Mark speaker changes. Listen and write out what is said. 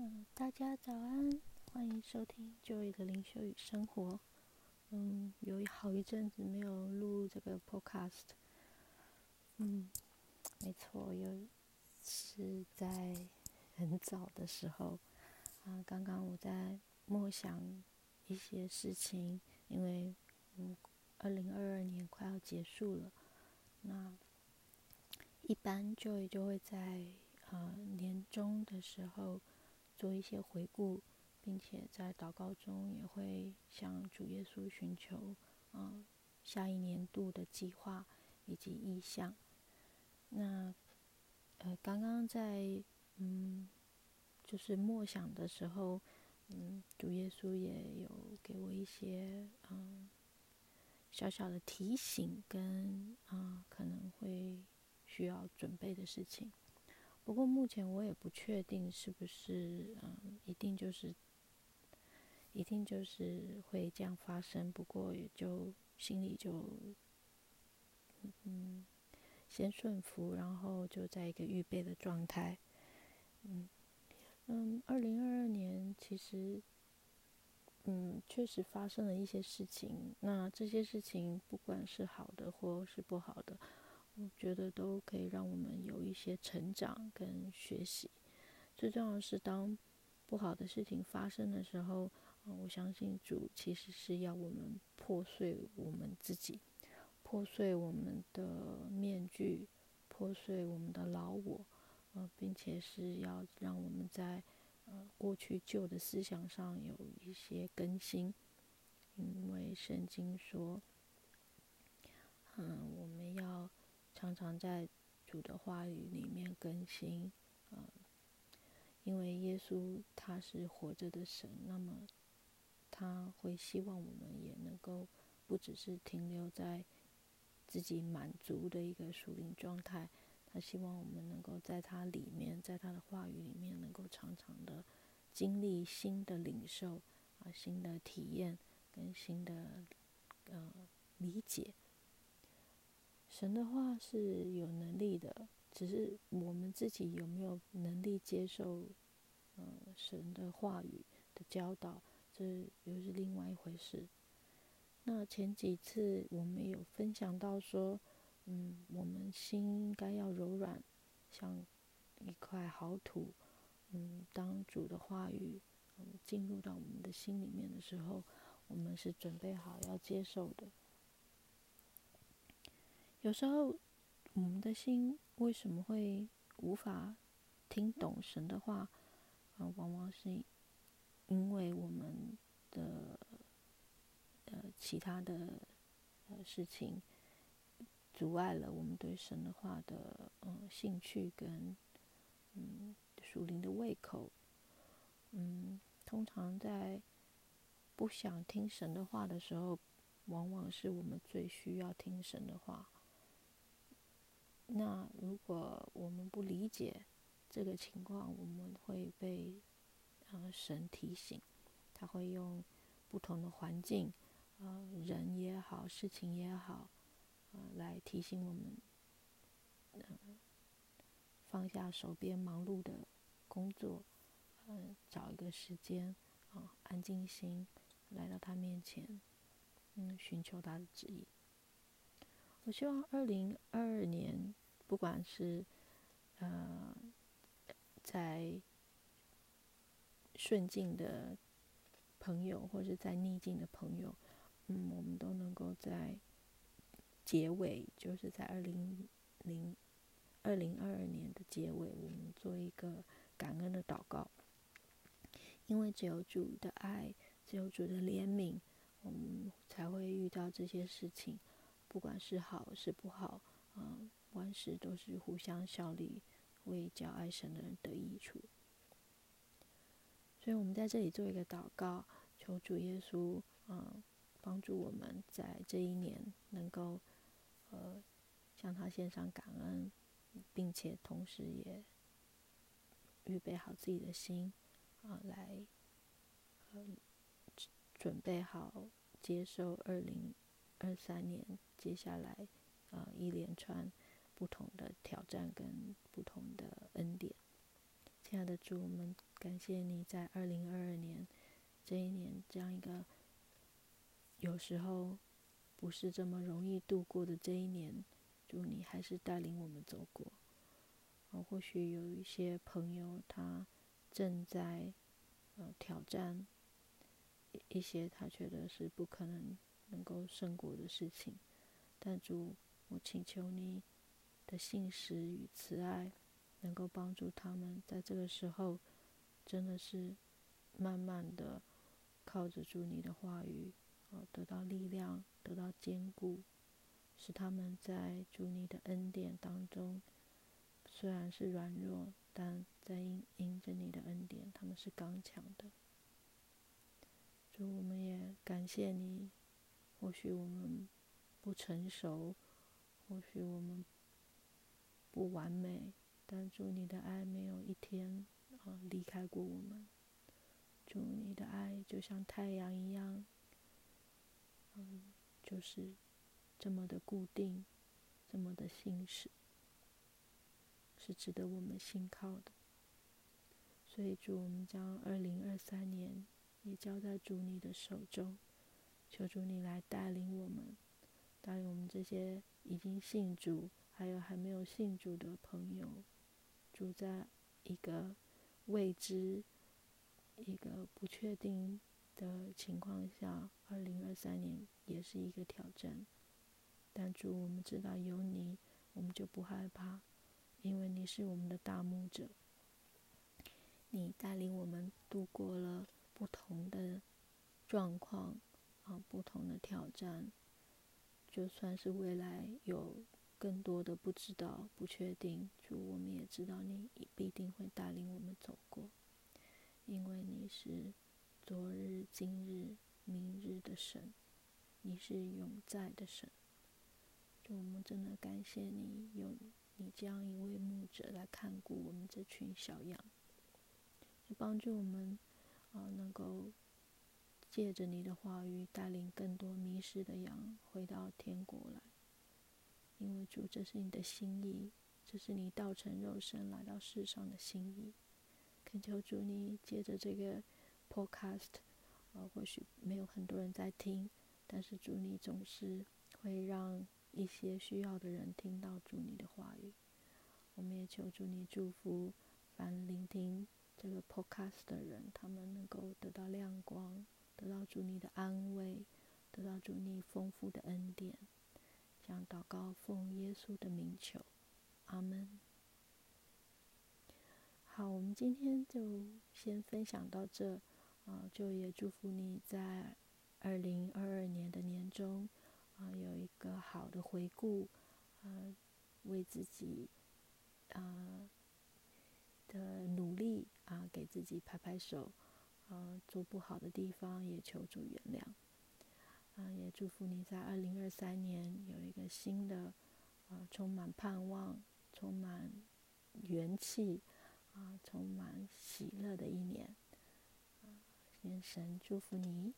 Speaker 1: 嗯，大家早安，欢迎收听 Joy 的灵修与生活。嗯，有好一阵子没有录这个 Podcast。嗯，没错，又是在很早的时候啊。刚刚我在默想一些事情，因为嗯，二零二二年快要结束了，那一般 Joy 就会在呃年终的时候。做一些回顾，并且在祷告中也会向主耶稣寻求，嗯，下一年度的计划以及意向。那，呃，刚刚在嗯，就是默想的时候，嗯，主耶稣也有给我一些嗯小小的提醒跟啊可能会需要准备的事情。不过目前我也不确定是不是嗯，一定就是，一定就是会这样发生。不过也就心里就嗯，先顺服，然后就在一个预备的状态。嗯嗯，二零二二年其实嗯确实发生了一些事情。那这些事情不管是好的或是不好的。我觉得都可以让我们有一些成长跟学习。最重要的是，当不好的事情发生的时候，我相信主其实是要我们破碎我们自己，破碎我们的面具，破碎我们的老我，呃，并且是要让我们在呃过去旧的思想上有一些更新，因为圣经说，嗯，我们要。常在主的话语里面更新，嗯，因为耶稣他是活着的神，那么他会希望我们也能够不只是停留在自己满足的一个属灵状态，他希望我们能够在他里面，在他的话语里面，能够常常的经历新的领受啊，新的体验跟新的呃理解。神的话是有能力的，只是我们自己有没有能力接受，呃，神的话语的教导，这又是另外一回事。那前几次我们有分享到说，嗯，我们心应该要柔软，像一块好土，嗯，当主的话语，进入到我们的心里面的时候，我们是准备好要接受的。有时候，我们的心为什么会无法听懂神的话？呃，往往是因为我们的呃其他的呃事情阻碍了我们对神的话的嗯、兴趣跟嗯属灵的胃口。嗯，通常在不想听神的话的时候，往往是我们最需要听神的话。那如果我们不理解这个情况，我们会被呃神提醒，他会用不同的环境，呃人也好，事情也好，呃来提醒我们，呃放下手边忙碌的工作，呃找一个时间啊、安静心来到他面前，嗯寻求他的旨意。我希望二零二二年，不管是呃在顺境的朋友，或者在逆境的朋友，嗯，我们都能够在结尾，就是在二零零二零二二年的结尾，我们做一个感恩的祷告，因为只有主的爱，只有主的怜悯，我们才会遇到这些事情。不管是好是不好，嗯，万事都是互相效力，为叫爱神的人得益处。所以，我们在这里做一个祷告，求主耶稣，嗯，帮助我们在这一年能够，呃，向他献上感恩，并且同时也预备好自己的心，啊，来，嗯，准备好接受二零二三年。接下来，呃，一连串不同的挑战跟不同的恩典。亲爱的主，我们感谢你在二零二二年这一年这样一个有时候不是这么容易度过的这一年，祝你还是带领我们走过。啊，或许有一些朋友他正在呃挑战一些他觉得是不可能能够胜过的事情，但主，我请求你的信实与慈爱。能够帮助他们在这个时候，真的是慢慢的靠着主你的话语，啊，得到力量，得到坚固，使他们在主你的恩典当中，虽然是软弱，但在因因着你的恩典，他们是刚强的。主，我们也感谢你。或许我们不成熟，或许我们不完美。但祝你的爱没有一天啊离开过我们。祝你的爱就像太阳一样，嗯，就是这么的固定，这么的信实，是值得我们信靠的。所以，祝我们将二零二三年也交在主你的手中，求主你来带领我们，带领我们这些已经信主，还有还没有信主的朋友。住在一个未知、一个不确定的情况下，二零二三年也是一个挑战。但主，我们知道有你，我们就不害怕，因为你是我们的大牧者。你带领我们度过了不同的状况啊，不同的挑战。就算是未来有。更多的不知道、不确定，主，我们也知道你必定会带领我们走过，因为你是昨日、今日、明日的神，你是永在的神。就，我们真的感谢你，有你这样一位牧者来看顾我们这群小羊，就帮助我们啊，能够借着你的话语带领更多迷失的羊回到天国来。因为主，这是你的心意，这是你道成肉身来到世上的心意。恳求主，你借着这个 podcast，呃，或许没有很多人在听，但是主，你总是会让一些需要的人听到主你的话语。我们也求主你祝福凡聆听这个 podcast 的人，他们能够得到亮光，得到主你的安慰，得到主你丰富的恩典。将祷告奉耶稣的名求，阿门。好，我们今天就先分享到这，啊、就也祝福你在二零二二年的年终，啊、有一个好的回顾，啊、为自己，啊、的努力啊、给自己拍拍手，呃，做不好的地方也求助原谅。啊，也祝福你在二零二三年有一个新的，啊，充满盼望、充满元气、啊，充满喜乐的一年。啊，愿神祝福你。